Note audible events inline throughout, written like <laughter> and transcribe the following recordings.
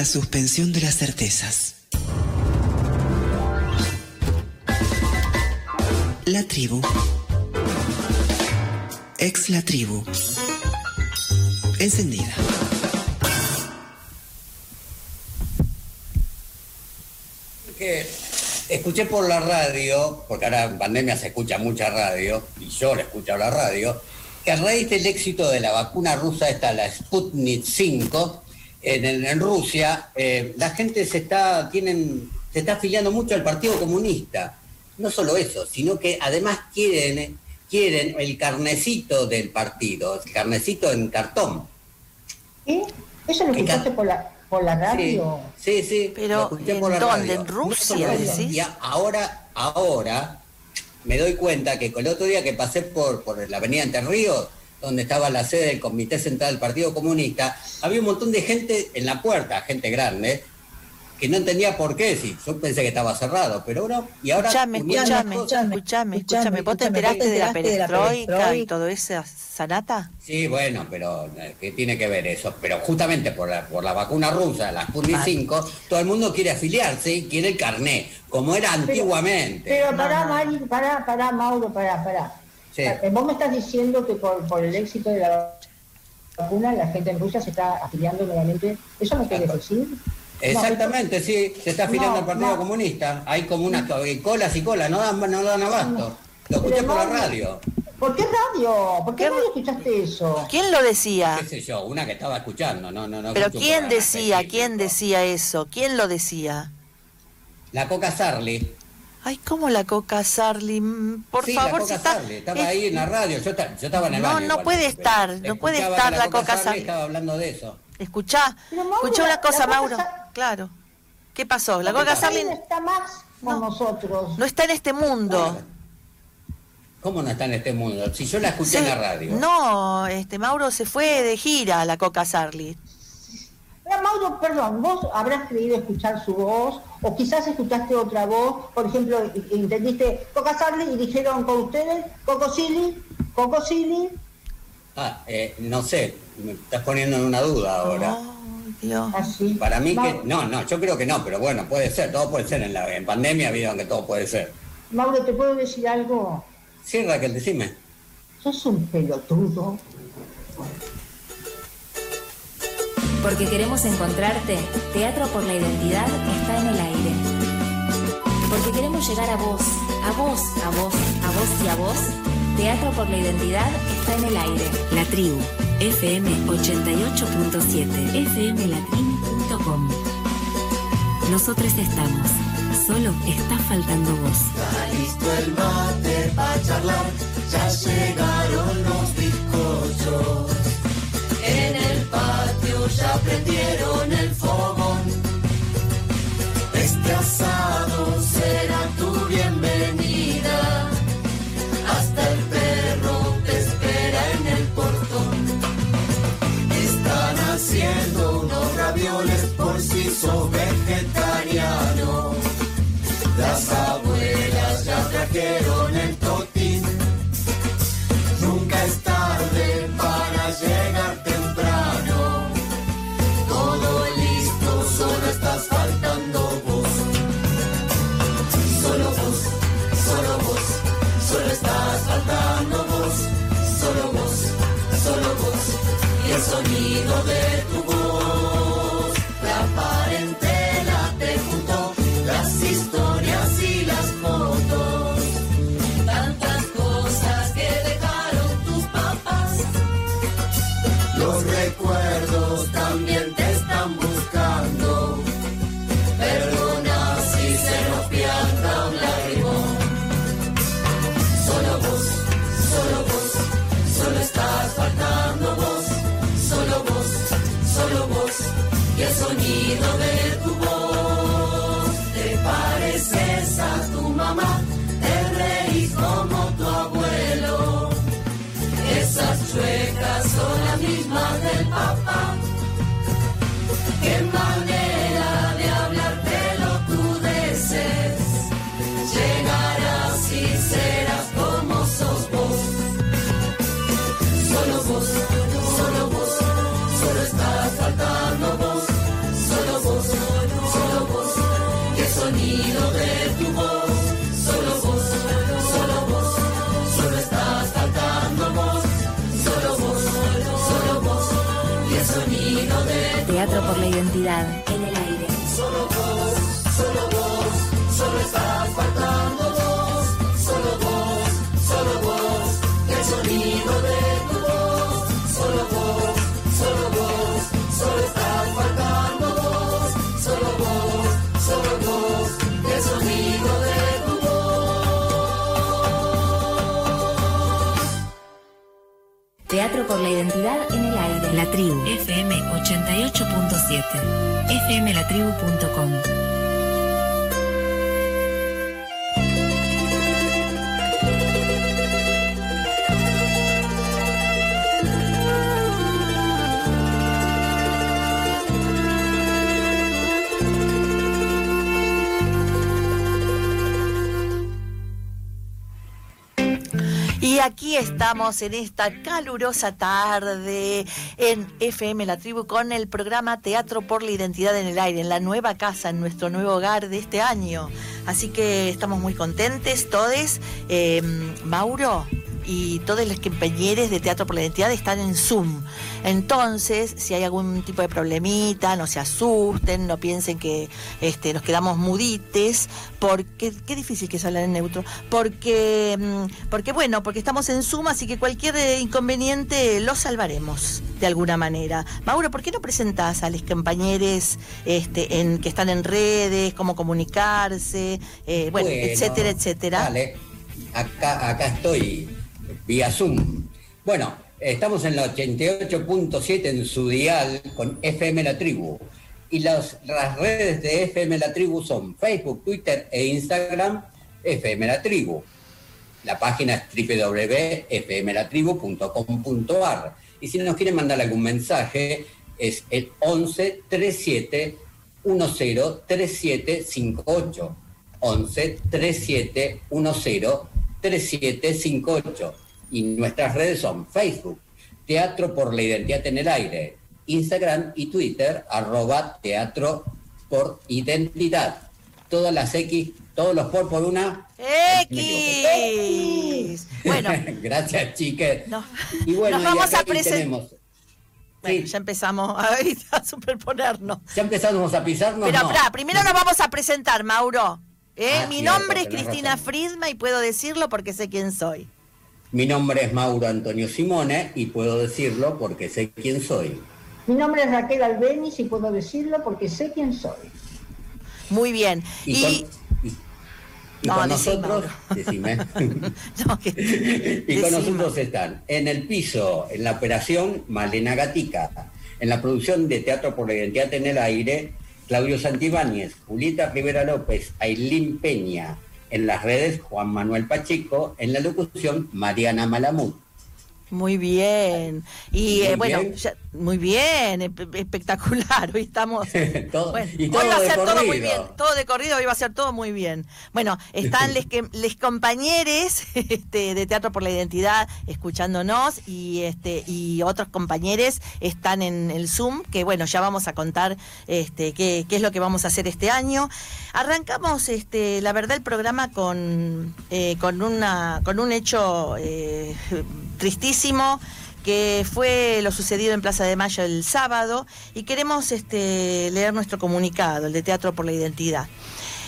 la suspensión de las certezas. La tribu. Ex la tribu. Encendida. Que escuché por la radio, porque ahora en pandemia se escucha mucha radio, y yo la escucho la radio, que a raíz del éxito de la vacuna rusa, esta, la Sputnik 5, en, en Rusia, eh, la gente se está, tienen, se está afiliando mucho al Partido Comunista. No solo eso, sino que además quieren, quieren el carnecito del partido, el carnecito en cartón. ¿Eh? ¿Eso lo ¿Qué escuchaste por la, por la radio? Sí, sí. Pero, ¿en por la dónde? radio. ¿En Rusia, No eso? Y ahora, ahora, me doy cuenta que con el otro día que pasé por, por la avenida Entre Ríos, donde estaba la sede del Comité Central del Partido Comunista, había un montón de gente en la puerta, gente grande, que no entendía por qué, sí, yo pensé que estaba cerrado, pero ahora, y ahora... Escuchame, escuchame, escuchame, escuchame. escuchame, ¿Vos te enteraste de la ¿vos te enteraste de la perestroika y todo eso, Sanata? Sí, bueno, pero eh, ¿qué tiene que ver eso? Pero justamente por la, por la vacuna rusa, la Sputnik Ah. 5, todo el mundo quiere afiliarse y quiere el carné, como era antiguamente. Pero pará, No, no. Mari, pará, pará, Mauro, pará, pará. Sí. Eh, Vos me estás diciendo que por, por el éxito de la vacuna la gente en Rusia se está afiliando nuevamente. ¿Eso me querés decir? Exactamente, sí, se está afiliando No, al Partido no. Comunista. Hay como unas co- colas y colas, no dan, no dan abasto. Lo escuché Pero por la no. radio. ¿Por qué radio? ¿Por qué ¿Qué- radio escuchaste eso? ¿Quién lo decía? ¿Qué sé yo? Una que estaba escuchando, no, no, no. Pero ¿quién decía? ¿Quién decía eso? ¿Quién lo decía? La Coca Sarli. Ay, ¿cómo la Coca Sarli? Mm, Por sí, favor, la si Coca está... Sarli. Estaba es- ahí en la radio. Yo, esta- yo estaba en el No, baño. no igual, puede estar, no puede estar la Coca Sarli. Estaba hablando de eso. Escuchá, Mauro, escuchá una cosa, la Coca Mauro. Claro. ¿Qué pasó? La Coca Sarli no está más con nosotros. no está en este mundo. ¿Cómo no está en este mundo? Si yo la escuché en la radio. No, este Mauro se fue de gira a la Coca Sarli. Mauro, perdón, vos habrás creído escuchar su voz, o quizás escuchaste otra voz, por ejemplo, entendiste Coca Sarli y dijeron con ustedes, Coco Silly, Coco Silly, Ah, eh, no sé, me estás poniendo en una duda ahora. Dios. así. Para mí que no, no, yo creo que no, pero bueno, puede ser, todo puede ser en la en pandemia vieron que todo puede ser. Mauro, ¿te puedo decir algo? Sí, Raquel, decime. Sos un pelotudo. Porque queremos encontrarte, Teatro por la Identidad está en el aire. Porque queremos llegar a vos, a vos, a vos, a vos y a vos. Teatro por la Identidad está en el aire. La tribu, FM 88.7, fmlatrini.com. Nosotros estamos, solo está faltando vos. listo el mate para charlar, ya llegaron los bizcochos. Trajeron el totín. Nunca es tarde para llegar temprano. Todo listo, solo estás faltando vos. Solo vos, solo vos, solo estás faltando vos. Solo vos, solo vos. Y el sonido a tu mamá, te reís como tu abuelo. Esas chuecas son las mismas del papá. Qué manera por la identidad Por la identidad en el aire. La Tribu, FM 88.7, fmlatribu.com. estamos en esta calurosa tarde en FM La Tribu con el programa Teatro por la Identidad en el Aire, en la nueva casa, en nuestro nuevo hogar de este año. Así que estamos muy contentes, todos. Eh, Mauro y todos los compañeros de Teatro por la Identidad están en Zoom. Entonces, si hay algún tipo de problemita, no se asusten, no piensen que este, nos quedamos mudites, porque qué difícil que es hablar en neutro, porque, mm, porque bueno, porque estamos en Zoom, así que cualquier eh, inconveniente lo salvaremos de alguna manera. Mauro, ¿por qué no presentás a los compañeros este, en, que están en redes, cómo comunicarse, eh, bueno, etcétera, etcétera? Dale, acá, acá estoy, vía Zoom. Bueno, estamos en la 88.7 en su dial con FM La Tribu. Y las, las redes de FM La Tribu son Facebook, Twitter e Instagram, FM La Tribu. La página es www.fmlatribu.com.ar. Y si nos quieren mandar algún mensaje, es el 11 37 10 3758. 11 37 10 3758. Y nuestras redes son Facebook, Teatro por la Identidad en el Aire, Instagram y Twitter, arroba Teatro por Identidad. Todas las X, todos los por por una. X. <laughs> Bueno, <laughs> Gracias, chiques. No. Y bueno, Nos y vamos acá a ahí presen- tenemos- bueno, Sí. ya empezamos a, <laughs> a superponernos. Ya empezamos a pisarnos. Pero no. primero nos vamos a presentar, Mauro. ¿eh? Ah, Mi cierto, nombre es Cristina razón. Friedma y puedo decirlo porque sé quién soy. Mi nombre es Mauro Antonio Simone y puedo decirlo porque sé quién soy. Mi nombre es Raquel Albeniz y puedo decirlo porque sé quién soy. Muy bien. Y, Y, con, y- y No, con decí, nosotros, decime. <laughs> no, que- <laughs> y con nosotros están en el piso, en la operación, Malena Gatica. En la producción de Teatro por la Identidad en el Aire, Claudio Santibáñez, Julieta Rivera López, Ailín Peña. En las redes, Juan Manuel Pacheco. En la locución, Mariana Malamud. Muy bien. Y Muy eh, bueno, bien. ya- muy bien, espe- espectacular. <laughs> Hoy estamos. <laughs> Todo- Bueno, y hoy todo va a ser todo muy bien, todo de corrido, hoy va a ser todo muy bien. Bueno, están <laughs> les, que- les compañeros este, de Teatro por la Identidad escuchándonos y este y otros compañeros están en el Zoom, que bueno, ya vamos a contar este qué, qué es lo que vamos a hacer este año. Arrancamos, este, la verdad, el programa con, eh, con, una, con un hecho eh, tristísimo que fue lo sucedido en Plaza de Mayo el sábado y queremos este, leer nuestro comunicado, el de Teatro por la Identidad.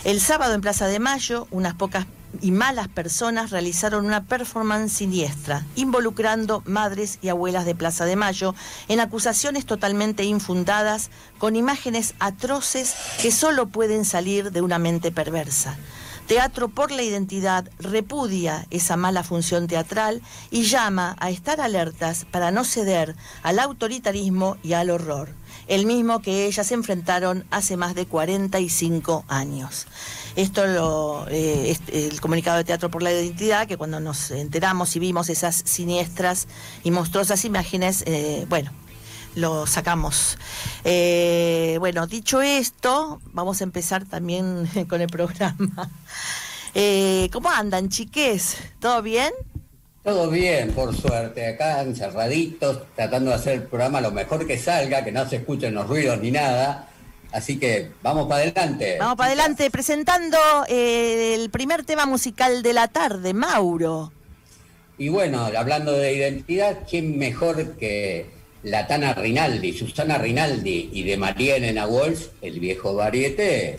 El sábado en Plaza de Mayo, unas pocas y malas personas realizaron una performance siniestra, involucrando madres y abuelas de Plaza de Mayo en acusaciones totalmente infundadas, con imágenes atroces que solo pueden salir de una mente perversa. Teatro por la Identidad repudia esa mala función teatral y llama a estar alertas para no ceder al autoritarismo y al horror, el mismo que ellas enfrentaron hace más de 45 años. Esto lo, eh, el comunicado de Teatro por la Identidad, que cuando nos enteramos y vimos esas siniestras y monstruosas imágenes, eh, bueno, lo sacamos. Eh, bueno, dicho esto, vamos a empezar también <laughs> con el programa. Eh, ¿Cómo andan, chiques? ¿Todo bien? Todo bien, por suerte, acá encerraditos, tratando de hacer el programa lo mejor que salga, que no se escuchen los ruidos ni nada. Así que vamos para adelante. Vamos para adelante presentando eh, el primer tema musical de la tarde, Mauro. Y bueno, hablando de identidad, ¿quién mejor que la Tana Rinaldi, Susana Rinaldi y de María Elena Walsh, el viejo variete.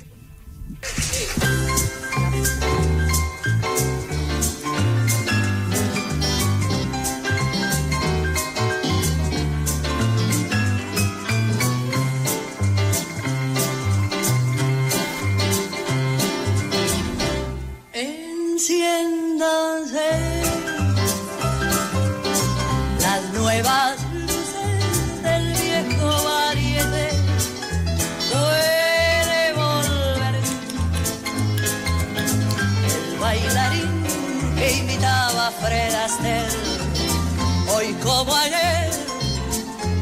Como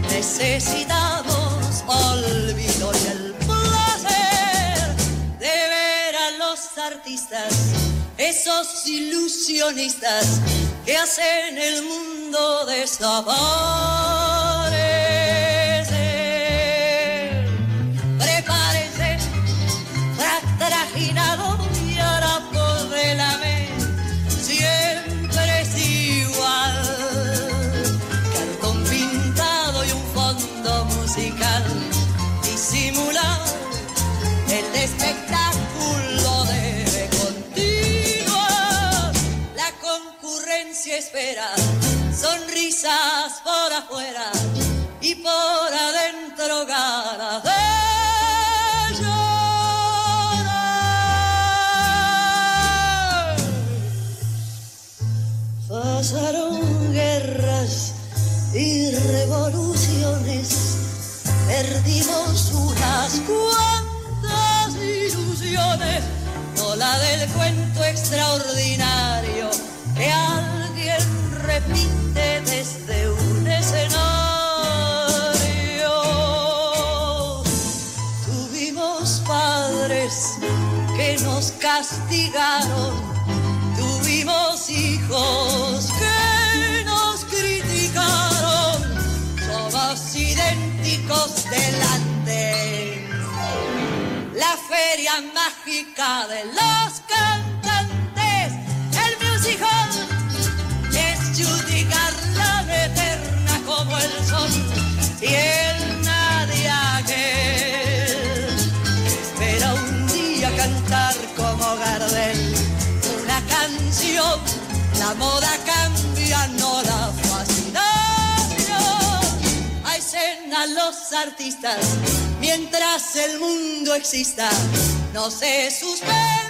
necesitamos olvido y el placer de ver a los artistas, esos ilusionistas que hacen el mundo desaparecer. Sonrisas por afuera y por adentro ganas de llorar. Pasaron guerras y revoluciones, perdimos unas cuantas ilusiones, no la del cuento extraordinario desde un escenario. Tuvimos padres que nos castigaron, tuvimos hijos que nos criticaron, somos idénticos delante. La feria mágica de los cantantes, la moda cambia no la fascinación. A escena los artistas mientras el mundo exista no se suspende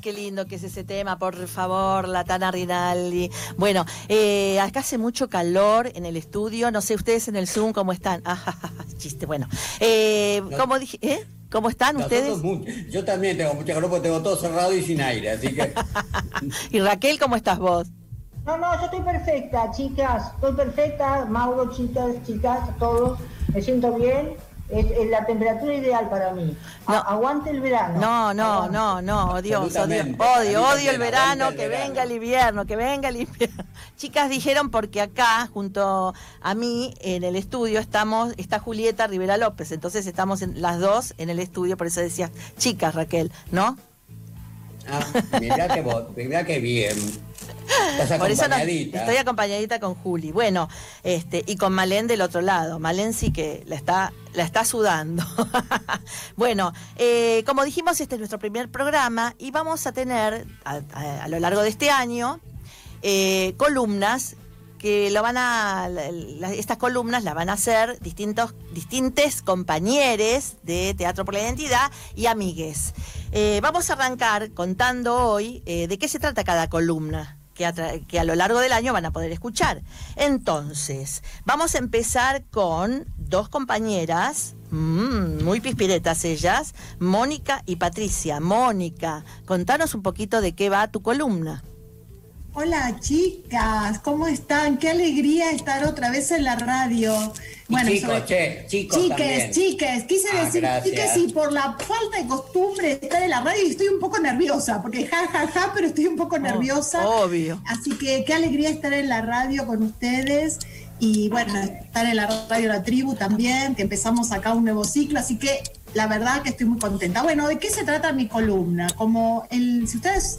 Qué lindo que es ese tema, por favor, la Tana Rinaldi. Bueno, eh, acá hace mucho calor en el estudio, no sé ustedes en el Zoom cómo están. <laughs> Ah, chiste, bueno. Eh, ¿Cómo dije? ¿eh? ¿Cómo están ustedes? Nosotros yo también tengo mucha calor porque tengo todo cerrado y sin aire, así que <laughs> Y Raquel, ¿cómo estás vos? No, no, yo estoy perfecta, chicas. Estoy perfecta. Mauro, chicas, chicas, todos. Me siento bien. Es, es la temperatura ideal para mí. No. aguante el verano. No, no, Aguante. no, no, odio, odio, odio, el verano, el que verano. venga el invierno, que venga el invierno. <laughs> Chicas dijeron porque acá, junto a mí, en el estudio, estamos, está Julieta Rivera López, entonces estamos en- las dos en el estudio, por eso decía, chicas, Raquel, ¿no? ah, mirá que vos, mirá que bien. Estás Por eso no- acompañadita. estoy acompañadita con Juli. Bueno, este, y con Malén del otro lado. Malén sí que la está, la está sudando. <laughs> bueno, eh, como dijimos, este es nuestro primer programa y vamos a tener a, a- a lo largo de este año eh, columnas que lo van a la- estas columnas las van a hacer distintos distintos compañeros de Teatro por la Identidad y amigues. Eh, vamos a arrancar contando hoy eh, de qué se trata cada columna. Que a, que a lo largo del año van a poder escuchar. Entonces, vamos a empezar con dos compañeras, mm, muy pispiretas ellas, Mónica y Patricia. Mónica, contanos un poquito de qué va tu columna. Hola chicas, ¿cómo están? Qué alegría estar otra vez en la radio. Y chicos, che, chicos chiques, también. chiques, quise Ah, decir gracias. chiques y por la falta de costumbre de estar en la radio estoy un poco nerviosa, porque ja, ja, ja, pero estoy un poco nerviosa. obvio. Así que qué alegría estar en la radio con ustedes y bueno, estar en la radio La Tribu también, que empezamos acá un nuevo ciclo, así que la verdad que estoy muy contenta. Bueno, ¿de qué se trata mi columna? Como el, si ustedes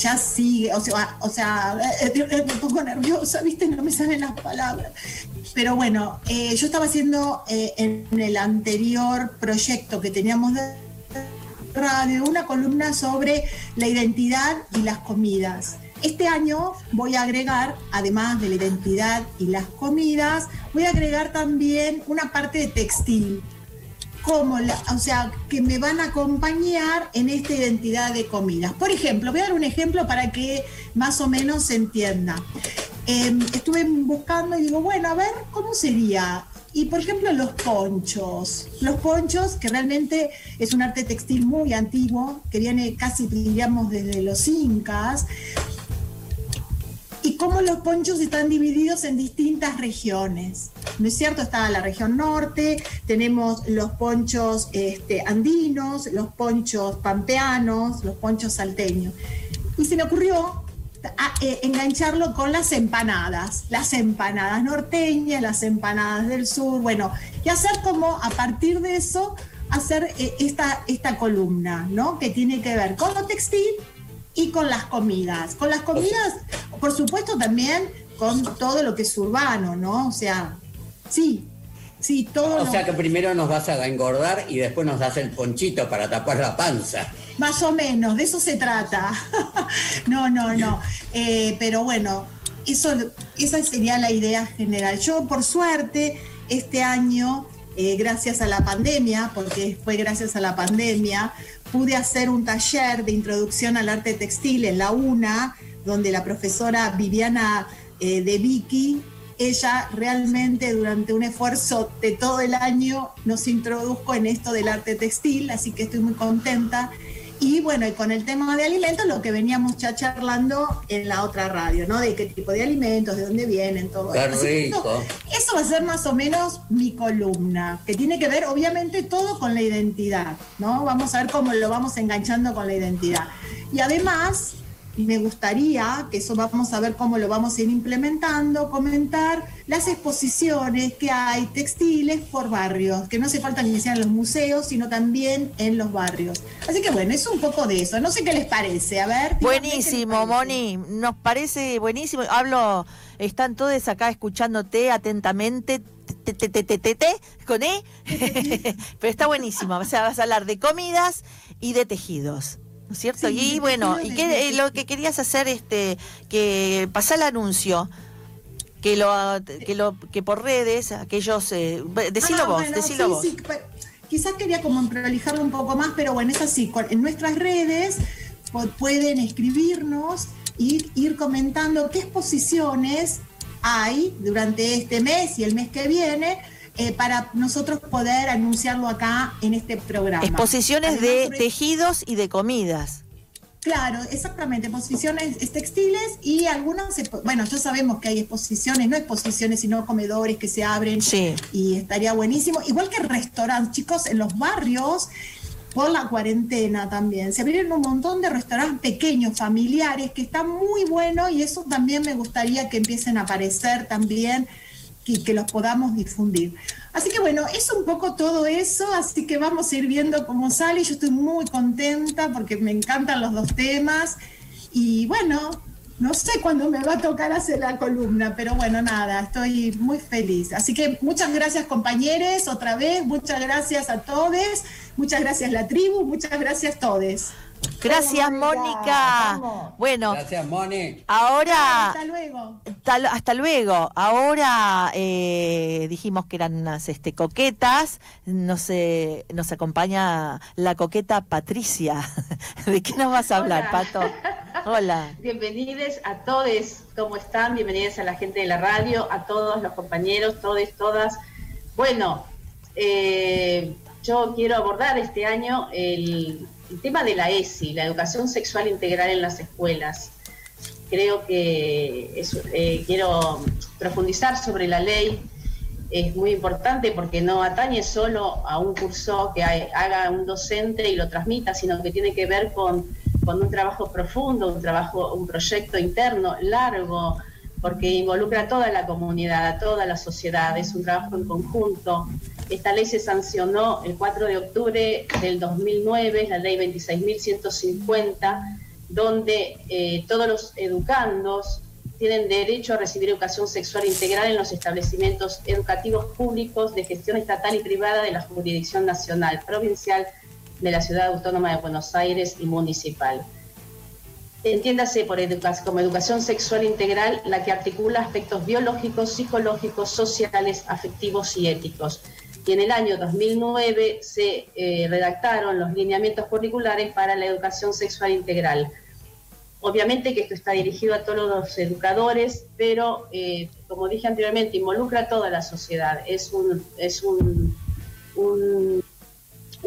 ya sigue, o sea, o sea, eh, eh, me pongo nerviosa, viste, no me salen las palabras. Pero bueno, eh, yo estaba haciendo eh, en el anterior proyecto que teníamos de radio una columna sobre la identidad y las comidas. Este año voy a agregar, además de la identidad y las comidas, voy a agregar también una parte de textil o sea, que me van a acompañar en esta identidad de comidas. Por ejemplo, voy a dar un ejemplo para que más o menos se entienda. Eh, estuve buscando y digo, bueno, a ver, ¿cómo sería? Y por ejemplo, los ponchos. Los ponchos, que realmente es un arte textil muy antiguo, que viene casi, diríamos, desde los incas, y cómo los ponchos están divididos en distintas regiones. ¿No es cierto? Está la región norte, tenemos los ponchos este, andinos, los ponchos pampeanos, los ponchos salteños. Y se me ocurrió a- eh, engancharlo con las empanadas, las empanadas norteñas, las empanadas del sur, bueno, y hacer como a partir de eso, hacer eh, esta, esta columna, ¿no? Que tiene que ver con lo textil y con las comidas. Con las comidas, por supuesto, también con todo lo que es urbano, ¿no? O sea, sí, sí, todo O sea que primero nos vas a engordar y después nos das el ponchito para tapar la panza. Más o menos, de eso se trata. <laughs> no, no, no. Eh, pero bueno, eso, esa sería la idea general. Yo, por suerte, este año, eh, gracias a la pandemia, porque fue gracias a la pandemia, pude hacer un taller de introducción al arte textil en la UNA, donde la profesora Viviana eh, de Vicky ella realmente durante un esfuerzo de todo el año nos introdujo en esto del arte textil, así que estoy muy contenta. Y bueno, y con el tema de alimentos, lo que veníamos ya charlando en la otra radio, ¿no? De qué tipo de alimentos, de dónde vienen, todo Qué eso. Rico. Eso va a ser más o menos mi columna, que tiene que ver obviamente todo con la identidad, ¿no? Vamos a ver cómo lo vamos enganchando con la identidad. Y además, me gustaría, que eso vamos a ver cómo lo vamos a ir implementando, comentar las exposiciones que hay textiles por barrios, que no hace falta que sean en los museos, sino también en los barrios. Así que bueno, es un poco de eso. No sé qué les parece. A ver. Buenísimo. Moni, nos parece buenísimo. Hablo, están todos acá escuchándote atentamente. te, te, te, te, te, te, con E, <laughs> <laughs> pero está buenísimo. O sea, vas a hablar de comidas y de tejidos. ¿No es cierto? Sí, y bueno, y eh, lo que querías hacer este que pasar el anuncio que lo que lo que por redes aquellos eh, decilo Ah, vos, bueno, decilo sí, vos. sí, quizás quería como prolijarlo un poco más, pero bueno, es así. En nuestras redes pu- pueden escribirnos y ir comentando qué exposiciones hay durante este mes y el mes que viene eh, para nosotros poder anunciarlo acá en este programa. Exposiciones Además, de sobre- tejidos y de comidas. Claro, exactamente, exposiciones es textiles y algunas, expo- bueno, ya sabemos que hay exposiciones, no exposiciones, sino comedores que se abren Sí. y estaría buenísimo. Igual que restaurantes, chicos, en los barrios, por la cuarentena también, se abrieron un montón de restaurantes pequeños, familiares, que están muy buenos y eso también me gustaría que empiecen a aparecer también y que los podamos difundir. Así que bueno, es un poco todo eso, así que vamos a ir viendo cómo sale. Yo estoy muy contenta porque me encantan los dos temas y bueno, no sé cuándo me va a tocar hacer la columna, pero bueno, nada, estoy muy feliz. Así que muchas gracias compañeros, otra vez, muchas gracias a todos, muchas gracias la tribu, muchas gracias todos. Gracias, Mónica. vamos. Bueno, Gracias, Moni. ahora Hasta luego. Tal- hasta luego. Ahora eh, dijimos que eran unas este, coquetas. Nos, eh, nos acompaña la coqueta Patricia. <laughs> ¿De qué nos vas a hablar, Hola. Pato? Hola. <laughs> Bienvenidos a todos, ¿cómo están? Bienvenidos a la gente de la radio, a todos los compañeros, todos, todas. Bueno, eh, yo quiero abordar este año el, el tema de la ESI, la educación sexual integral en las escuelas. Creo que es- eh, quiero profundizar sobre la ley. Es muy importante porque no atañe solo a un curso que ha- haga un docente y lo transmita, sino que tiene que ver con, con un trabajo profundo, un trabajo, un proyecto interno largo, porque involucra a toda la comunidad, a toda la sociedad, es un trabajo en conjunto. Esta ley se sancionó el 4 de octubre del 2009, la ley 26.150, donde eh, todos los educandos tienen derecho a recibir educación sexual integral en los establecimientos educativos públicos de gestión estatal y privada de la jurisdicción nacional, provincial, de la Ciudad Autónoma de Buenos Aires y municipal. Entiéndase por educa- como educación sexual integral la que articula aspectos biológicos, psicológicos, sociales, afectivos y éticos. Y en el año 2009 se eh, redactaron los lineamientos curriculares para la educación sexual integral. Obviamente que esto está dirigido a todos los educadores, pero eh, como dije anteriormente, involucra a toda la sociedad. Es un, es un, un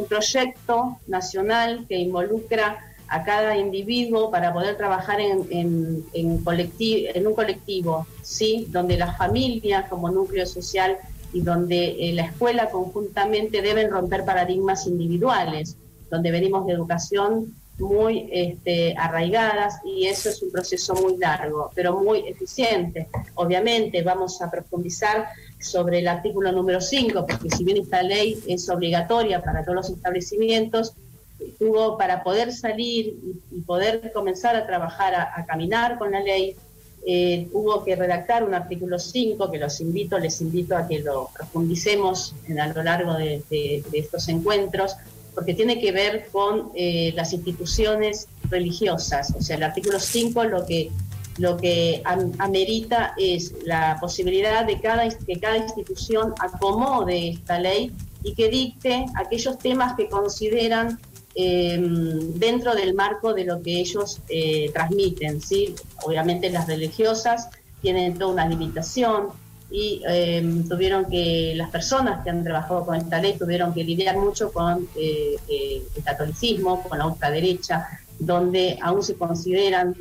proyecto nacional que involucra a cada individuo para poder trabajar en, en, en, en un colectivo, ¿sí? donde las familias como núcleo social y donde eh, la escuela conjuntamente deben romper paradigmas individuales, donde venimos de educación muy este, arraigadas y eso es un proceso muy largo, pero muy eficiente. Obviamente vamos a profundizar sobre el artículo número 5, porque si bien esta ley es obligatoria para todos los establecimientos, tuvo para poder salir y, poder comenzar a trabajar, a caminar con la ley, eh, hubo que redactar un artículo 5 que los invito, les invito a que lo profundicemos en, a lo largo de, estos encuentros, porque tiene que ver con eh, las instituciones religiosas. O sea, el artículo 5 lo que, lo que am- amerita es la posibilidad de cada, que cada institución acomode esta ley y que dicte aquellos temas que consideran eh, dentro del marco de lo que ellos eh, transmiten. ¿sí? Obviamente las religiosas tienen toda una limitación y eh, tuvieron que, las personas que han trabajado con esta ley tuvieron que lidiar mucho con eh, eh, el catolicismo, con la ultraderecha, donde aún se consideran,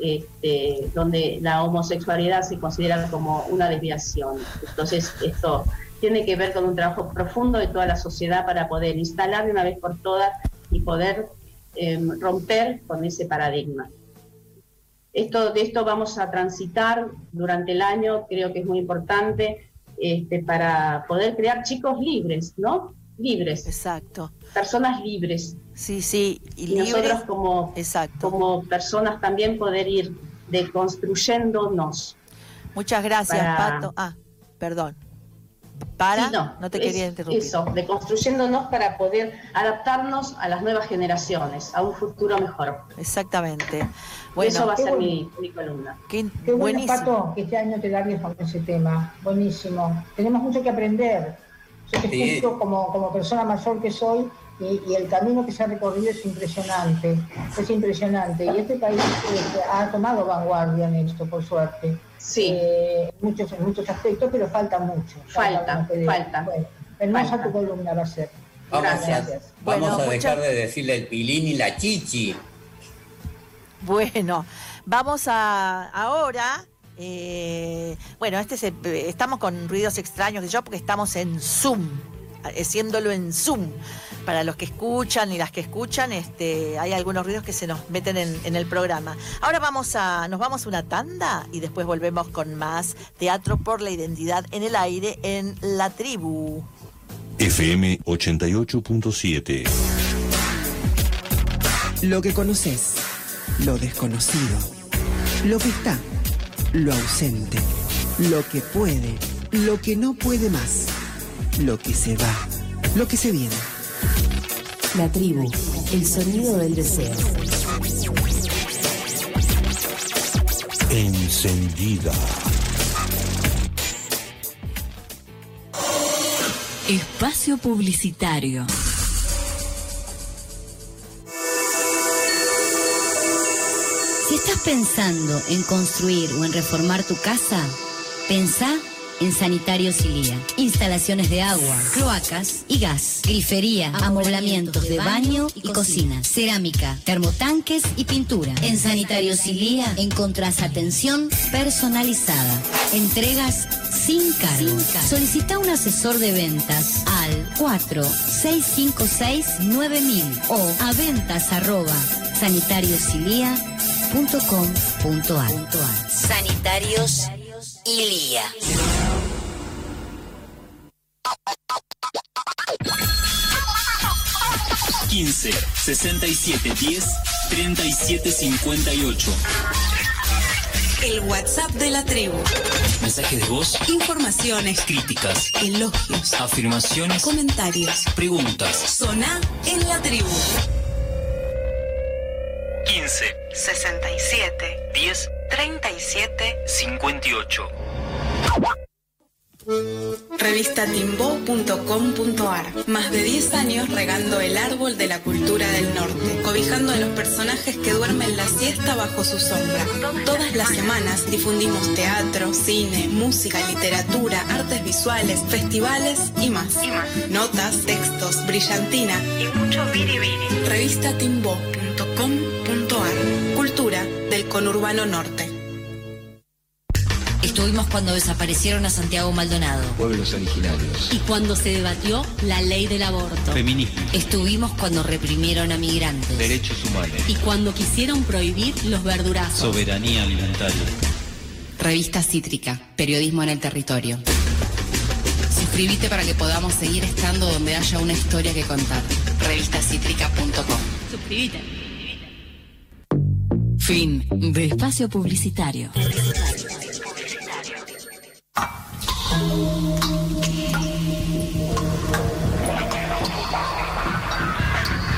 este, donde la homosexualidad se considera como una desviación. Entonces esto tiene que ver con un trabajo profundo de toda la sociedad para poder instalar de una vez por todas y poder eh, romper con ese paradigma. Esto, de esto vamos a transitar durante el año, creo que es muy importante este, para poder crear chicos libres, ¿no? Libres. Exacto. Personas libres. Sí, sí. Y, Y nosotros como, Exacto. como personas también poder ir deconstruyéndonos. Muchas gracias, para- Pato. Ah, perdón. Para, Sí, no, te es quería interrumpir. Eso, deconstruyéndonos para poder adaptarnos a las nuevas generaciones, a un futuro mejor. Exactamente. Bueno, eso va a ser bueno. mi, mi columna. Qué, Qué bueno, buenísimo. Pato, que este año te largues con ese tema. Buenísimo. Tenemos mucho que aprender. Yo te Sí. escucho como, como persona mayor que soy y, y el camino que se ha recorrido es impresionante. Es impresionante. Y este país este, ha tomado vanguardia en esto, por suerte. Sí. Eh, en, muchos, en muchos aspectos, pero falta mucho. Falta, pelea. falta. Bueno, hermosa Falta. tu columna va a ser. Vamos, Gracias. a, vamos Bueno, a dejar muchas- de decirle el pilín y la chichi. Bueno, vamos a ahora. eh, bueno, este se- eh, estamos con ruidos extraños que yo porque estamos en Zoom, haciéndolo en Zoom. Para los que escuchan y las que escuchan, este, hay algunos ruidos que se nos meten en, en el programa. Ahora vamos a, nos vamos a una tanda y después volvemos con más Teatro por la Identidad en el aire en la tribu. FM 88.7. Lo que conoces, lo desconocido, lo que está, lo ausente, lo que puede, lo que no puede más, lo que se va, lo que se viene. La tribu, el sonido del deseo. Encendida. Espacio publicitario. pensando en construir o en reformar tu casa? Pensá en Sanitario Silía. Instalaciones de agua, cloacas y gas, grifería, amoblamientos de baño y cocina, cerámica, termotanques y pintura. En Sanitario Silía encontrás atención personalizada. Entregas sin cargo. Solicita un asesor de ventas al 4656-9000 o a ventas arroba sanitariosilia.com.ar. Sanitarios Ilia. 15 67 10 37 58. El WhatsApp de la tribu. Mensajes de voz. Informaciones. Críticas. Elogios. Afirmaciones. Comentarios. Preguntas. Soná en la tribu. 15 67 10 37 58. Revistatimbo.com.ar Más de 10 años regando el árbol de la cultura del norte, cobijando a los personajes que duermen la siesta bajo su sombra. Todas las semanas difundimos teatro, cine, música, literatura, artes visuales, festivales y más. Notas, textos, brillantina y mucho biribiri. Revistatimbo.com.ar Cultura del conurbano norte. Estuvimos cuando desaparecieron a Santiago Maldonado Pueblos originarios. y cuando se debatió la ley del aborto. Feminismo. Estuvimos cuando reprimieron a migrantes Derechos humanos. y cuando quisieron prohibir los verdurazos. Soberanía alimentaria. Revista Cítrica, periodismo en el territorio. Suscríbete para que podamos seguir estando donde haya una historia que contar. Revistacítrica.com. Suscríbete. Fin de espacio publicitario.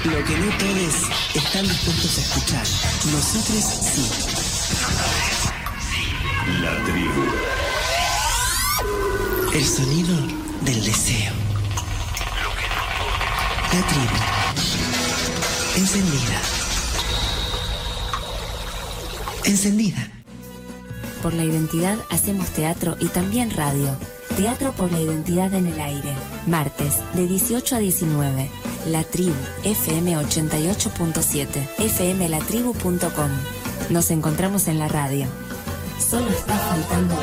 Lo que no todos están dispuestos a escuchar. Nosotros sí. La tribu. El sonido del deseo. La tribu. Encendida. Encendida. Por la identidad hacemos teatro y también radio. Teatro por la identidad en el aire. Martes, de 18 a 19. La Tribu, FM 88.7, fmlatribu.com. Nos encontramos en la radio. Solo está faltando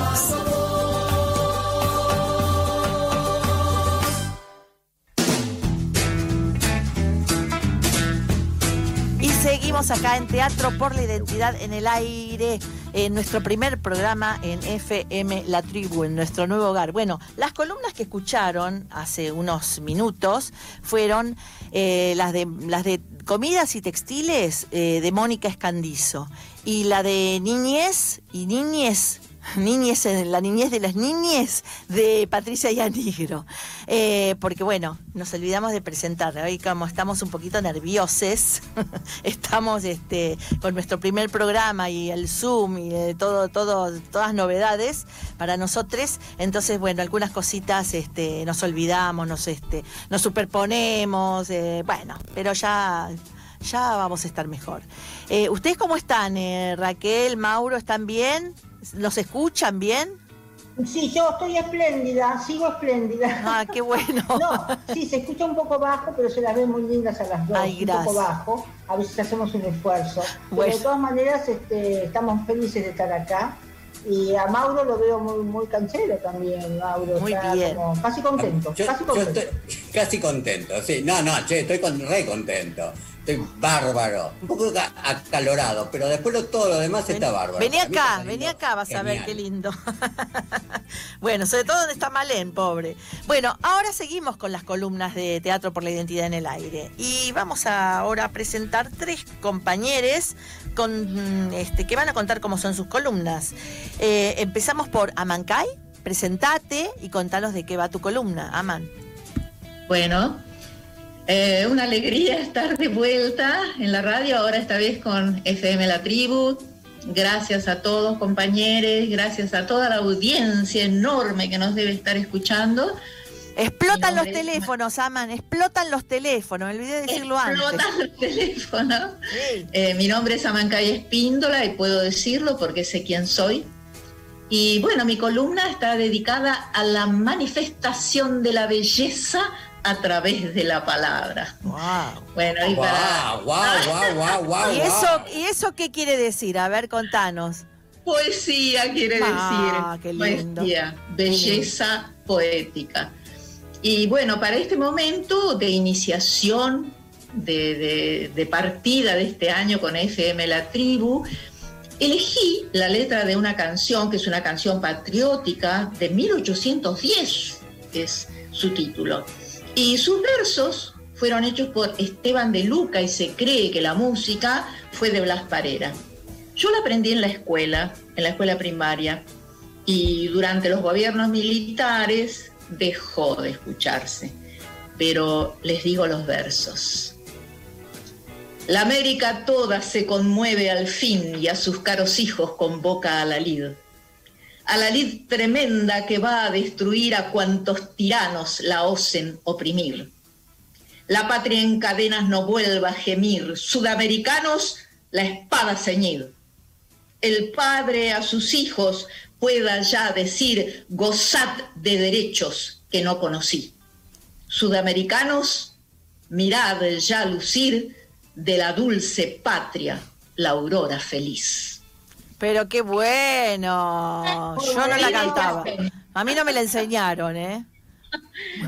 seguimos acá en Teatro por la Identidad en el Aire, en nuestro primer programa en FM La Tribu, en nuestro nuevo hogar. Bueno, las columnas que escucharon hace unos minutos fueron eh, las, de, las de comidas y textiles eh, de Mónica Escandizo y la de niñez y niñez. Niñez, la niñez de las niñez de Patricia Yanigro. Eh, porque bueno, nos olvidamos de presentar. Hoy como estamos un poquito nervioses, <laughs> estamos este, con nuestro primer programa y el Zoom y eh, todo, todo, todas novedades para nosotros. Entonces, bueno, algunas cositas este, nos olvidamos, nos, este, nos superponemos, eh, bueno, pero ya, ya vamos a estar mejor. Eh, ¿Ustedes cómo están? Eh, Raquel, Mauro, ¿están bien? ¿Los escuchan bien? Sí, yo estoy espléndida, sigo espléndida. Ah, qué bueno. <laughs> No, sí, se escucha un poco bajo, pero se las ve muy lindas a las dos. Ay, un poco bajo, a veces hacemos un esfuerzo. Pero Bueno. de todas maneras este, estamos felices de estar acá. Y a Mauro lo veo muy, muy canchero también, Mauro. Muy está bien. como casi contento, Yo, casi yo contento. estoy casi contento, sí. No, no, che, estoy con, re contento. Estoy bárbaro. Un poco ca- acalorado, pero después lo- todo lo demás está bárbaro. Vení acá, vení lindo. acá, vas a ver qué lindo. <laughs> bueno, sobre todo donde está Malén, pobre. Bueno, ahora seguimos con las columnas de Teatro por la Identidad en el Aire. Y vamos a ahora a presentar tres compañeros con, mm, este, que van a contar cómo son sus columnas. Eh, empezamos por Amancay. Presentate y contanos de qué va tu columna, Aman. Bueno, eh, una alegría estar de vuelta en la radio, ahora esta vez con FM La Tribu. Gracias a todos compañeros, gracias a toda la audiencia enorme que nos debe estar escuchando. Explotan los teléfonos, Aman, explotan los teléfonos. Me olvidé de decirlo antes. Explotan los teléfonos. Eh, mi nombre es Amancay Espíndola y puedo decirlo porque sé quién soy. Y bueno, mi columna está dedicada a la manifestación de la belleza a través de la palabra. Bueno, y para... Guau, ¿Y eso, ¿Y eso qué quiere decir? A ver, contanos. Poesía quiere Ah, decir. qué lindo. Poesía, belleza poética. Y bueno, para este momento de iniciación, de, de- de partida de este año con FM La Tribu, elegí la letra de una canción que es una canción patriótica de 1810, que es su título. Y sus versos fueron hechos por Esteban de Luca y se cree que la música fue de Blas Parera. Yo la aprendí en la escuela, en la escuela primaria, y durante los gobiernos militares dejó de escucharse. Pero les digo los versos. La América toda se conmueve al fin y a sus caros hijos convoca a la lid. A la lid tremenda que va a destruir a cuantos tiranos la osen oprimir. La patria en cadenas no vuelva a gemir, sudamericanos la espada ceñid. El padre a sus hijos pueda ya decir, gozad de derechos que no conocí. Sudamericanos, mirad ya lucir de la dulce patria la aurora feliz. Pero qué bueno. Yo no la cantaba. A mí no me la enseñaron, ¿eh?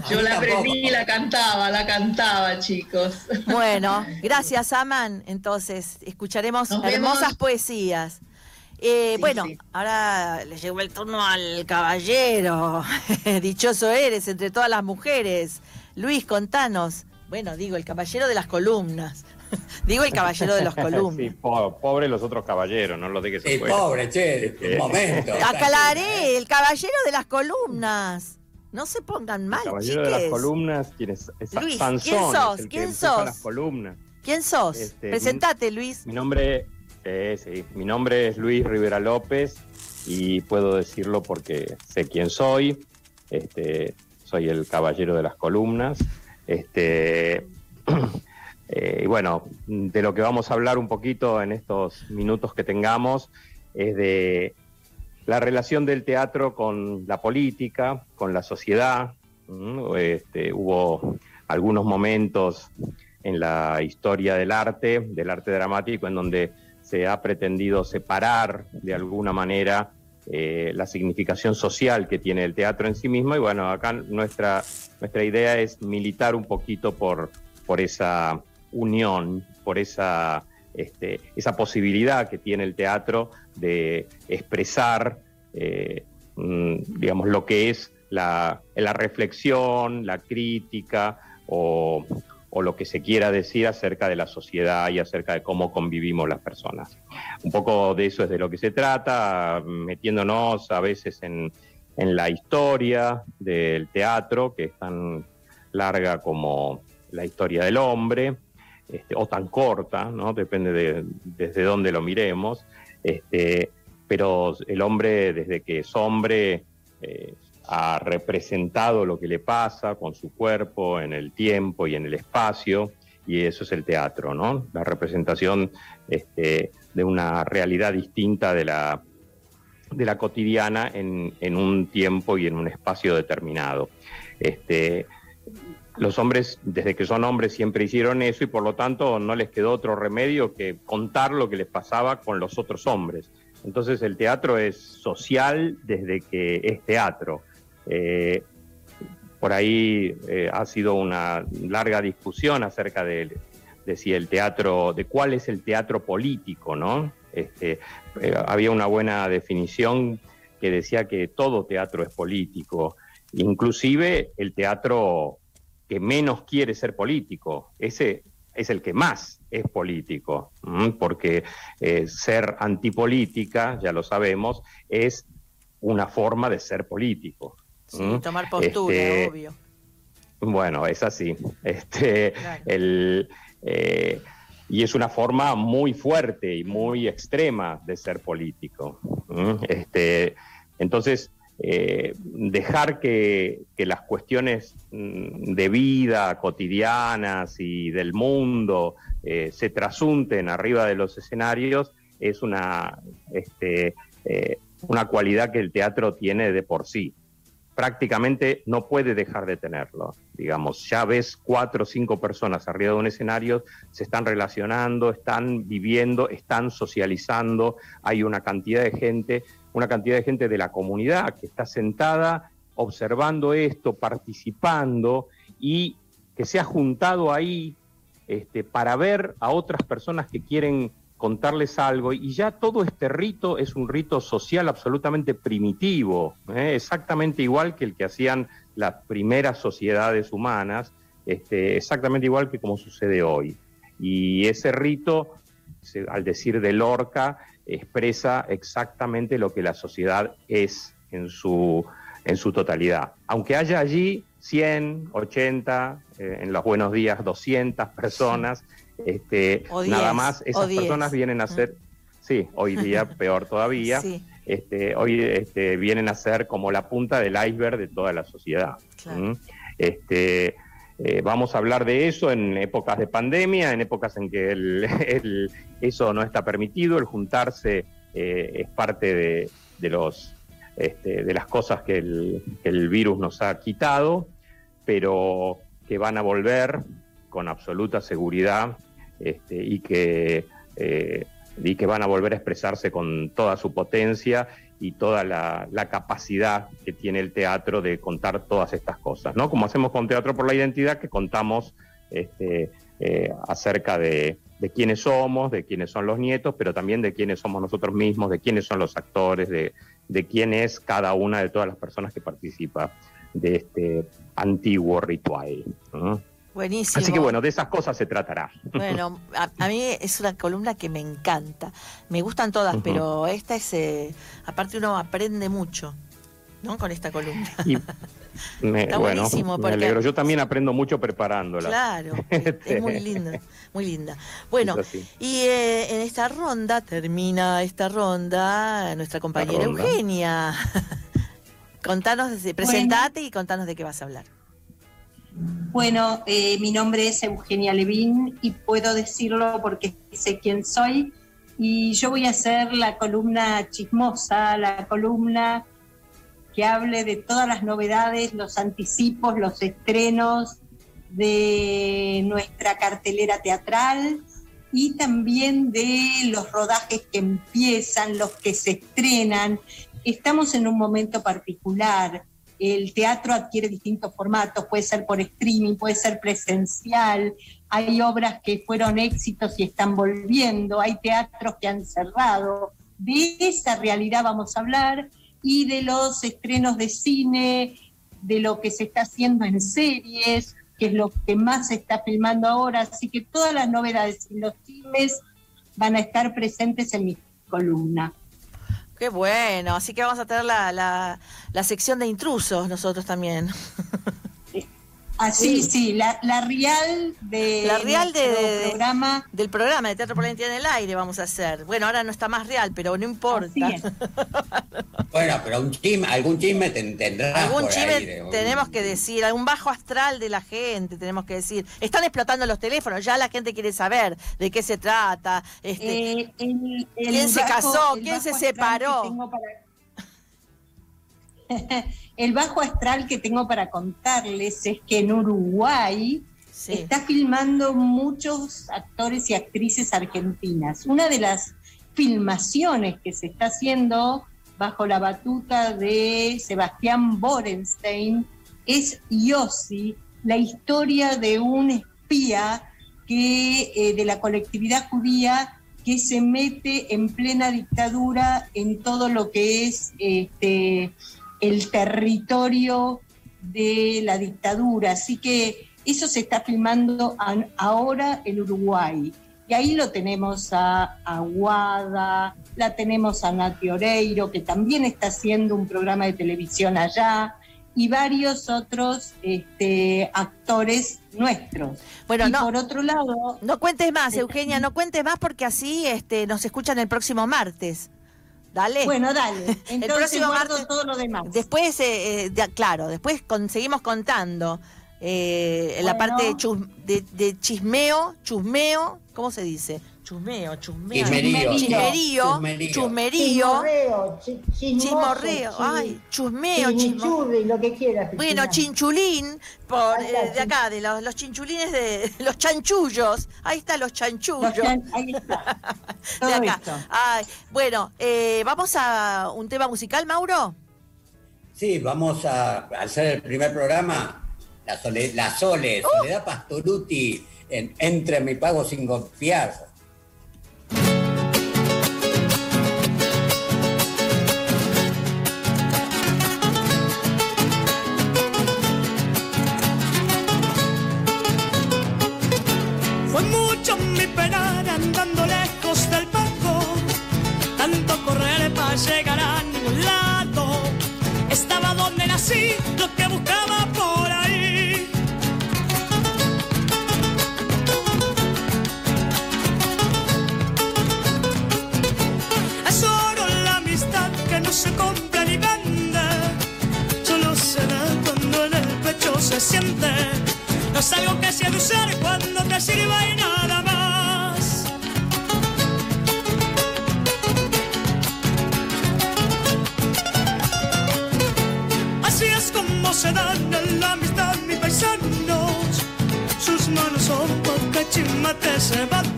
Yo la aprendí y la cantaba, la cantaba, chicos. Bueno, gracias, Aman. Entonces, escucharemos Nos vemos. hermosas poesías. Eh, bueno, ahora le llegó el turno al caballero. <laughs> Dichoso eres entre todas las mujeres. Luis, contanos. Bueno, digo, el caballero de las columnas. <laughs> digo el caballero de las columnas. Sí, po- pobre los otros caballeros, no lo dejes Sí, pobre, che, un momento. <laughs> Aclaré, el caballero de las columnas. No se pongan mal, Caballero de las columnas, ¿quién es? Es Luis, Sansón, ¿quién es sos? ¿Quién sos? las columnas. ¿Quién sos? Este, Presentate, Luis. Mi nombre, eh, sí, mi nombre es Luis Rivera López y puedo decirlo porque sé quién soy. Este, soy el caballero de las columnas. Este, <clears throat> eh, y bueno, de lo que vamos a hablar un poquito en estos minutos que tengamos es de la relación del teatro con la política, con la sociedad. Este, hubo algunos momentos en la historia del arte, del arte dramático, en donde se ha pretendido separar de alguna manera eh, la significación social que tiene el teatro en sí mismo. Y bueno, acá nuestra, nuestra idea es militar un poquito por, por esa unión, por esa, este, esa posibilidad que tiene el teatro de expresar, eh, mm, digamos, lo que es la, la reflexión, la crítica o, o lo que se quiera decir acerca de la sociedad y acerca de cómo convivimos las personas. Un poco de eso es de lo que se trata, metiéndonos a veces en, en la historia del teatro, que es tan larga como la historia del hombre, este, o tan corta, ¿no? depende de desde dónde lo miremos, este, pero el hombre desde que es hombre eh, ha representado lo que le pasa con su cuerpo en el tiempo y en el espacio, y eso es el teatro, ¿no? La representación este, de una realidad distinta de la, de la cotidiana en, en un tiempo y en un espacio determinado. Este, los hombres, desde que son hombres, siempre hicieron eso y por lo tanto no les quedó otro remedio que contar lo que les pasaba con los otros hombres. Entonces el teatro es social desde que es teatro. Eh, por ahí eh, ha sido una larga discusión acerca de, si el teatro, de cuál es el teatro político, ¿no? Este, eh, había una buena definición que decía que todo teatro es político, inclusive el teatro que menos quiere ser político, ese es el que más es político, porque eh, ser antipolítica, ya lo sabemos, es una forma de ser político. Sí, tomar postura, Este, obvio. Bueno, es así. <laughs> Este, Claro. el, eh, y es una forma muy fuerte y muy extrema de ser político. Este, entonces, eh, dejar que, que las cuestiones mm, de vida cotidianas y del mundo eh, se trasunten arriba de los escenarios es una, este, eh, una cualidad que el teatro tiene de por sí. Prácticamente no puede dejar de tenerlo. Digamos, ya ves cuatro o cinco personas arriba de un escenario, se están relacionando, están viviendo, están socializando, hay una cantidad de gente, una cantidad de gente de la comunidad que está sentada observando esto, participando y que se ha juntado ahí este, para ver a otras personas que quieren contarles algo y ya todo este rito es un rito social absolutamente primitivo, ¿eh? exactamente igual que el que hacían las primeras sociedades humanas, este, exactamente igual que como sucede hoy. Y ese rito, al decir de Lorca, expresa exactamente lo que la sociedad es en su, en su totalidad. Aunque haya allí 100, 80, eh, en los buenos días 200 personas, este, nada 10, más, esas 10. personas vienen a ser, sí, hoy día <laughs> peor todavía, Sí. este, hoy este, vienen a ser como la punta del iceberg de toda la sociedad. Claro. ¿m? Este, eh, vamos a hablar de eso en épocas de pandemia, en épocas en que el- <laughs> eso no está permitido, el juntarse eh, es parte de, los, este, de las cosas que el, que el virus nos ha quitado, pero que van a volver con absoluta seguridad este, y, que, eh, y que van a volver a expresarse con toda su potencia y toda la, capacidad que tiene el teatro de contar todas estas cosas, ¿no? Como hacemos con Teatro por la Identidad, que contamos este, eh, acerca de, quiénes somos, de quiénes son los nietos, pero también de quiénes somos nosotros mismos, de quiénes son los actores, de, quién es cada una de todas las personas que participa de este antiguo ritual. Buenísimo. Así que bueno, de esas cosas se tratará. Bueno, a, a mí es una columna que me encanta. Me gustan todas, pero esta es, eh, aparte uno aprende mucho, ¿no? Con esta columna. Y <laughs> me, Está bueno, buenísimo, me porque- alegro. Yo también aprendo mucho preparándola. Claro, es muy linda, muy linda. Bueno, y eh, en esta ronda, termina esta ronda, nuestra compañera ronda. Eugenia. <laughs> contanos, presentate y contanos de qué vas a hablar. Bueno, eh, mi nombre es Eugenia Levín y puedo decirlo porque sé quién soy. Y yo voy a hacer la columna chismosa, la columna que hable de todas las novedades, los anticipos, los estrenos de nuestra cartelera teatral y también de los rodajes que empiezan, los que se estrenan. Estamos en un momento particular. El teatro adquiere distintos formatos, puede ser por streaming, puede ser presencial. Hay obras que fueron éxitos y están volviendo, hay teatros que han cerrado. De esa realidad vamos a hablar y de los estrenos de cine, de lo que se está haciendo en series, que es lo que más se está filmando ahora. Así que todas las novedades y los chismes van a estar presentes en mi columna. Qué bueno, así que vamos a tener la, la, la sección de intrusos nosotros también. <laughs> Así, sí, la, la real de La real de, programa. del programa de Teatro por la Identidad en el Aire vamos a hacer. Bueno, ahora no está más real, pero no importa. <laughs> Bueno, pero un chisme, algún chisme ten- tendrá Algún por chisme tenemos que decir, algún bajo astral de la gente tenemos que decir. Están explotando los teléfonos, ya la gente quiere saber de qué se trata. Este, Eh, el- el ¿Quién se bajo- casó? ¿Quién se separó? que tengo para- <laughs> el bajo astral que tengo para contarles es que en Uruguay está filmando muchos actores y actrices argentinas. Una de las filmaciones que se está haciendo bajo la batuta de Sebastián Borenstein es Yossi, la historia de un espía que, eh, de la colectividad judía que se mete en plena dictadura en todo lo que es este, el territorio de la dictadura. Así que eso se está filmando an- ahora en Uruguay. Y ahí lo tenemos a Aguada, la tenemos a Nati Oreiro, que también está haciendo un programa de televisión allá, y varios otros este, actores nuestros. Bueno, y no- por otro lado... No cuentes más, Eugenia, no cuentes más porque así este, nos escuchan el próximo martes. Dale. Bueno, dale. <laughs> el Entonces próximo guardo martes. todo lo demás. Después, eh, eh, de- claro, después con- seguimos contando eh, la parte de, chus- de, de chismeo, chusmeo, ¿cómo se dice? Chusmeo, chusmeo. Chismerío. Chismerío, Chusmerío. chusmerío. Chismorreo, Chismorreo, ay, chusmeo, chismo. chimichurri, lo que quieras. Bueno, chinchulín, por, eh, de acá, de los, los chinchulines de <laughs> los chanchullos. Ahí están los chanchullos. Los chan- ahí está. <laughs> Todo de acá. esto. Ay, bueno, eh, vamos a un tema musical, Mauro. Sí, vamos a hacer el primer programa. La, Sole, la Sole, Uh. Soledad Pastoruti, en Entre mi pago sin confiar. December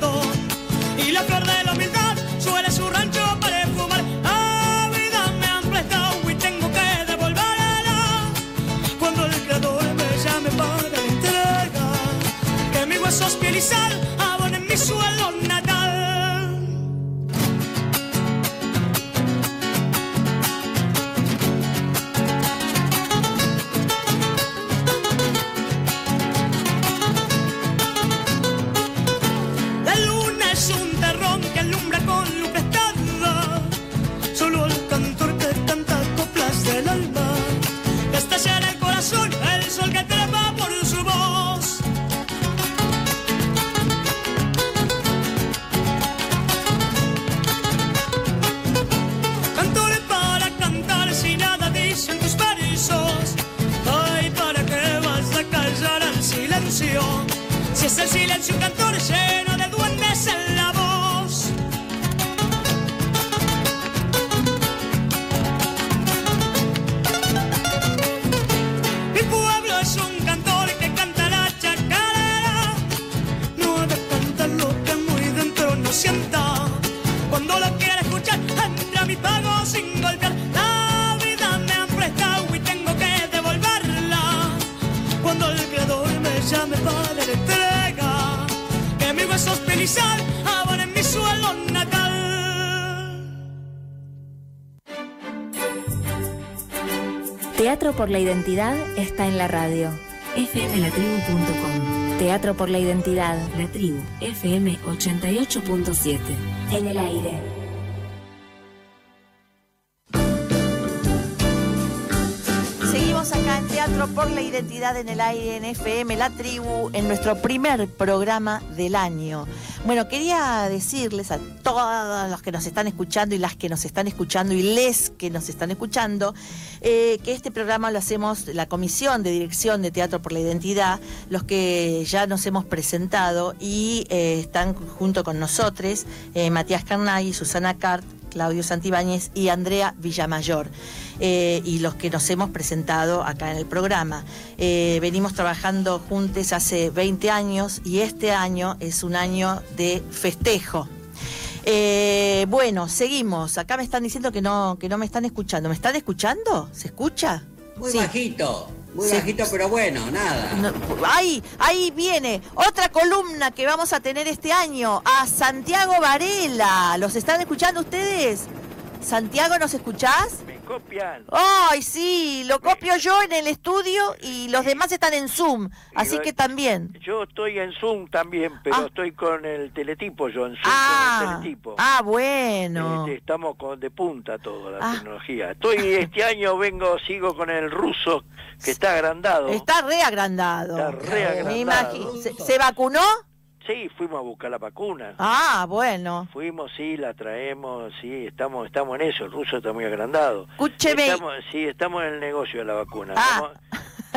por la Identidad está en la radio. fmlatribu.com Teatro por la Identidad. La Tribu. FM 88.7. En el aire. Por la Identidad en el aire, en FM, La Tribu, en nuestro primer programa del año. Bueno, quería decirles a todos los que nos están escuchando y las que nos están escuchando y les que nos están escuchando, eh, que este programa lo hacemos la Comisión de Dirección de Teatro por la Identidad, los que ya nos hemos presentado y eh, están junto con nosotros, eh, Matías Carnaghi, Susana Cart, Claudio Santibáñez y Andrea Villamayor, eh, y los que nos hemos presentado acá en el programa. Eh, venimos trabajando juntos hace 20 años y este año es un año de festejo. Eh, bueno, seguimos. Acá me están diciendo que no, que no me están escuchando. ¿Me están escuchando? ¿Se escucha? Muy Sí. bajito, muy Sí. bajito, pero bueno, nada. No, ahí, ahí viene otra columna que vamos a tener este año, a Santiago Varela. ¿Los están escuchando ustedes? Santiago, ¿nos escuchás? Copian. Ay, sí, lo copio yo en el estudio y los demás están en Zoom, así que también. Yo estoy en Zoom también, pero estoy con el teletipo yo en Zoom Ah, con el teletipo. ah, bueno. Este, estamos con de punta toda la Ah. tecnología. Estoy este año vengo sigo con el ruso que está agrandado. Está re agrandado. Está re agrandado. Me imagi- ¿Se, se vacunó? Sí, fuimos a buscar la vacuna. Ah, bueno. Fuimos, sí, la traemos, sí, estamos estamos en eso, el ruso está muy agrandado. Escúcheme. Estamos, sí, estamos en el negocio de la vacuna. Ah.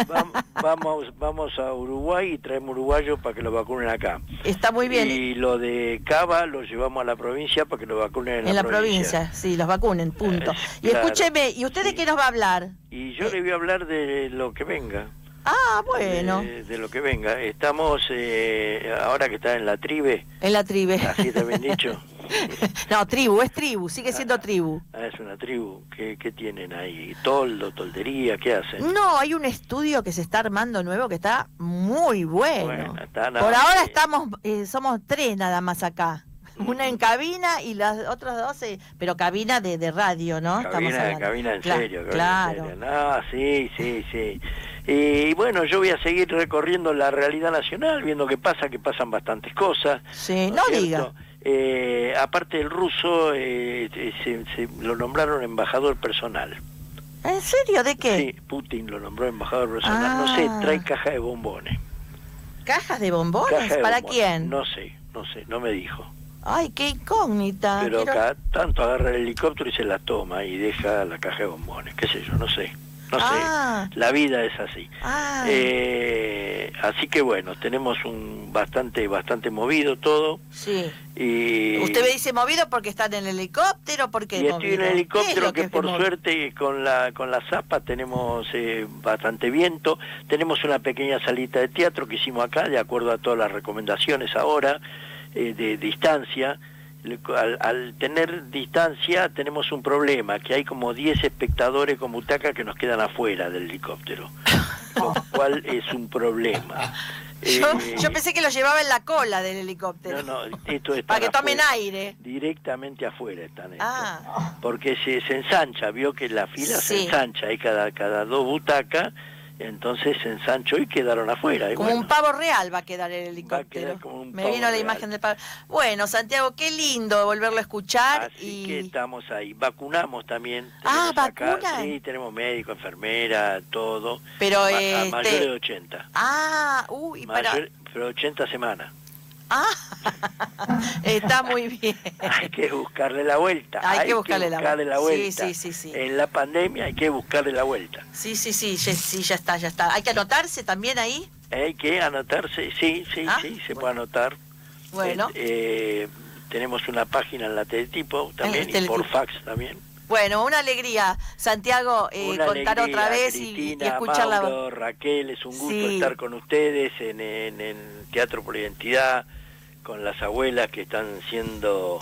Vamos, vam- vamos, vamos a Uruguay y traemos uruguayos para que lo vacunen acá. Está muy bien. Y lo de Cava lo llevamos a la provincia para que lo vacunen en, En la provincia, sí, los vacunen, punto. y claro, escúcheme, ¿y usted de qué nos va a hablar? Y yo le voy a hablar de lo que venga. Ah, bueno, De, de lo que venga. Estamos, eh, ahora que está en la tribe, en la tribe. así está bien dicho. <laughs> no, tribu, es tribu, sigue siendo tribu. Ah, es una tribu. ¿Qué, qué tienen ahí? ¿Toldo, toldería? ¿Qué hacen? No, hay un estudio que se está armando nuevo que está muy bueno. Bueno, está Por ahora que- estamos, eh, somos tres nada más acá. Una en cabina y las otras dos, eh, pero cabina de, de radio, ¿no? Cabina, cabina en serio, claro. en serio. No, sí, sí, sí. Y bueno, yo voy a seguir recorriendo la realidad nacional, viendo qué pasa, que pasan bastantes cosas. Sí, ¿no no diga. Eh, aparte del ruso, eh, se, se lo nombraron embajador personal. ¿En serio? ¿De qué? Sí, Putin lo nombró embajador personal. No sé, Ah. trae caja de bombones. ¿Cajas de bombones? Caja de ¿Para bombones. quién? No sé, no sé, no me dijo. Ay, qué incógnita. Pero Quiero- cada tanto agarra el helicóptero y se la toma y deja la caja de bombones, qué sé yo, no sé. No Ah. sé, la vida es así. Ah. Eh, así que bueno, tenemos un bastante bastante movido todo Sí. y Usted me dice movido porque está en el helicóptero, porque y estoy en el ¿Qué es helicóptero que, que por suerte con la con la zapa tenemos eh, bastante viento tenemos una pequeña salita de teatro que hicimos acá de acuerdo a todas las recomendaciones ahora eh, de distancia al, al tener distancia tenemos un problema que hay como 10 espectadores con butaca que nos quedan afuera del helicóptero <laughs> lo cual es un problema Yo, Eh, yo pensé que lo llevaba en la cola del helicóptero. no, no, esto está Para que tomen aire. directamente afuera están estos. Ah, porque se, se ensancha, vio que la fila se ensancha, hay cada, cada dos butacas, entonces se ensanchó y quedaron afuera. y como bueno, un pavo real va a quedar el helicóptero. Me pavo vino la real. imagen del pavo. Bueno, Santiago, qué lindo volverlo a escuchar. Así y que estamos ahí. Vacunamos también. Ah, ¿vacunan? Sí, tenemos médico, enfermera, todo. Pero, a este- mayores de 80. Ah, uy, para... Mayor- pero 80 semanas. <laughs> Está muy bien. Hay que buscarle la vuelta. Hay que buscarle la vuelta. Sí, vuelta. sí, sí, sí. En la pandemia hay que buscarle la vuelta. Sí, sí, sí, ya, sí, ya está, ya está. ¿Hay que anotarse también ahí? Hay que anotarse, sí, sí, Ah, sí, se puede anotar. Bueno. Eh, eh, tenemos una página en la Teletipo también y por fax también. Bueno, una alegría, Santiago, eh, Una contar alegría, otra vez y- y, Cristina, escuchar la Mauro, Raquel, es un gusto Sí. estar con ustedes en, en, en Teatro por Identidad, con las abuelas que están siendo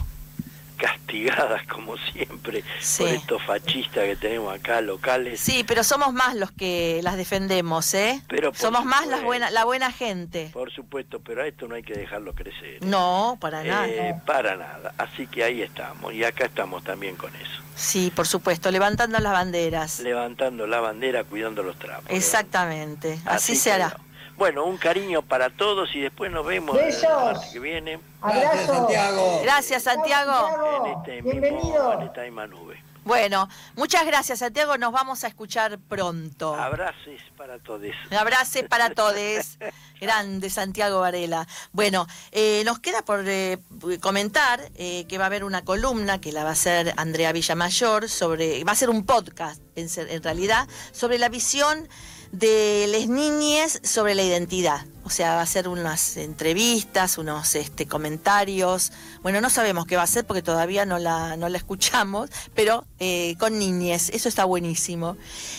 castigadas como siempre Sí. por estos fascistas que tenemos acá locales. Sí, pero somos más los que las defendemos, ¿eh? Pero somos más las buena, la buena gente. Por supuesto, pero a esto no hay que dejarlo crecer. No, para nada. Eh, para nada. Así que ahí estamos. Y acá estamos también con eso. Sí, por supuesto, levantando las banderas. Levantando la bandera, cuidando los trapos. Exactamente, así, Así se hará. Bueno, un cariño para todos y después nos vemos Besos. el martes que viene. Gracias, Santiago. Gracias, Santiago. En, este mismo, en esta misma nube. Bueno, muchas gracias, Santiago. Nos vamos a escuchar pronto. Abraces para todos. Abrazo para <laughs> todos. Grande Santiago Varela. Bueno, eh, nos queda por eh, comentar eh, que va a haber una columna que la va a hacer Andrea Villamayor sobre, va a ser un podcast en, ser- en realidad, sobre la visión de las niñas sobre la identidad. O sea, va a ser unas entrevistas, unos este, comentarios. Bueno, no sabemos qué va a ser porque todavía no la, no la escuchamos, pero eh, con niñes, eso está buenísimo.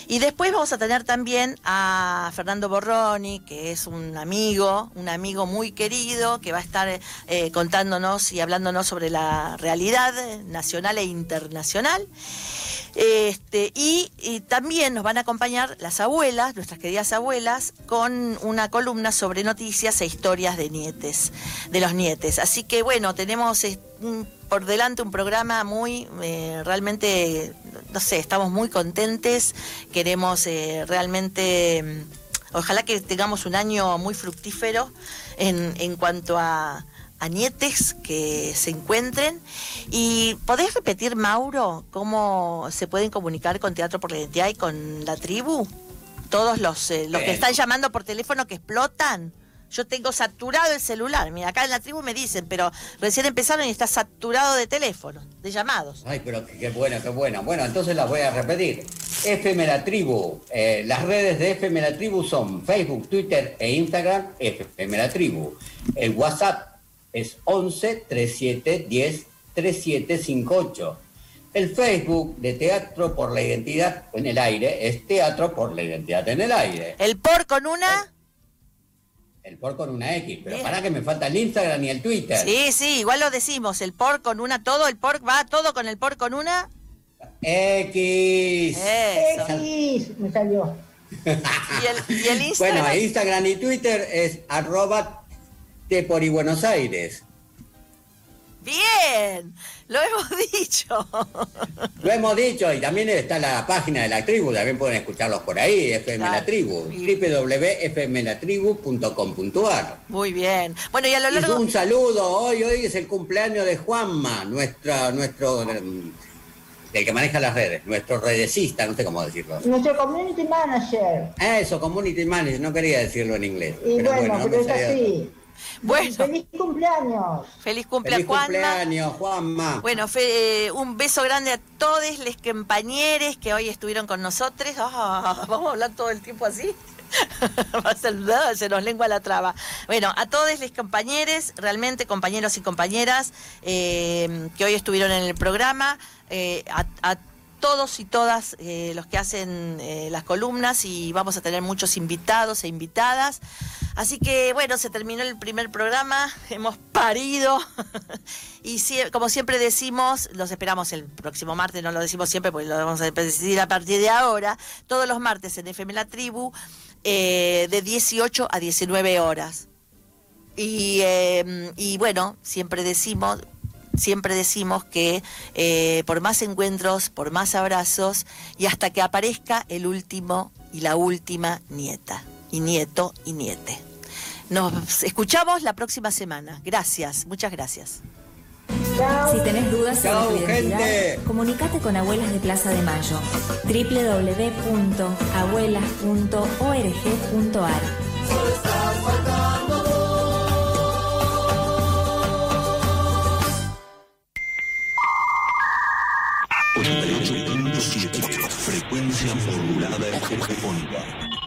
Y después vamos a tener también a Fernando Borroni, que es un amigo, un amigo muy querido, que va a estar eh, contándonos y hablándonos sobre la realidad nacional e internacional. Este, y también nos van a acompañar las abuelas, nuestras queridas abuelas, con una columna sobre noticias e historias de nietes, de los nietes. Así que bueno, tenemos eh, por delante un programa muy, eh, realmente, no sé, estamos muy contentes, queremos eh, realmente, mm, ojalá que tengamos un año muy fructífero en, en cuanto a, a nietes que se encuentren. ¿Y podés repetir, Mauro, cómo se pueden comunicar con Teatro por la Identidad y con la tribu? Todos los, eh, los que están llamando por teléfono que explotan. Yo tengo saturado el celular. Mira, acá en la tribu me dicen, pero recién empezaron y está saturado de teléfonos, de llamados. Ay, pero qué, qué bueno, qué bueno. Bueno, entonces las voy a repetir. FM La Tribu. eh, las redes de FM La Tribu son Facebook, Twitter e Instagram, FM La Tribu. El WhatsApp es 11 37 10 3758. El Facebook de Teatro por la Identidad en el Aire es Teatro por la Identidad en el Aire. El por con una. El por con una X, pero para que me falta el Instagram y el Twitter. Sí, sí, igual lo decimos. El por con una, todo, el por va todo con el por con una. X. Eso. X, me salió. Y el, y el Instagram. Bueno, Instagram y Twitter es arroba Buenos Aires. Bien, lo hemos <laughs> dicho. Lo hemos dicho y también está la página de la tribu, también pueden escucharlos por ahí, FM La Tribu, www.fmlatribu.com.ar. Muy bien. Bueno, y a lo Y largo. un saludo, hoy, hoy es el cumpleaños de Juanma, nuestra, nuestro, mm, el que maneja las redes, nuestro redecista, no sé cómo decirlo. Nuestro community manager. Eso, community manager, no quería decirlo en inglés. Y pero bueno, no pero es así. Bueno. Feliz cumpleaños. Feliz cumpleaños, Feliz Juanma. cumpleaños, Juanma. Bueno, fe- eh, un beso grande a todos los compañeros que hoy estuvieron con nosotros. Ah, Vamos a hablar todo el tiempo así. <laughs> Va a ah, se nos lengua la traba. Bueno, a todos los compañeros, realmente compañeros y compañeras eh, que hoy estuvieron en el programa, eh, a, a todos y todas eh, los que hacen eh, las columnas y vamos a tener muchos invitados e invitadas. Así que bueno, se terminó el primer programa, hemos parido <laughs> y sie- como siempre decimos, los esperamos el próximo martes, no lo decimos siempre porque lo vamos a decir a partir de ahora, todos los martes en FM La Tribu eh, de 18 a 19 horas. Y, eh, y bueno, siempre decimos, siempre decimos que eh, por más encuentros, por más abrazos y hasta que aparezca el último y la última nieta, y nieto y niete. Nos escuchamos la próxima semana. Gracias, muchas gracias. Si tenés dudas sobre tu identidad, gente. comunicate con Abuelas de Plaza de Mayo. www.abuelas.org.ar Solo estás faltando vos. 88.7 Frecuencia modulada hegemónica.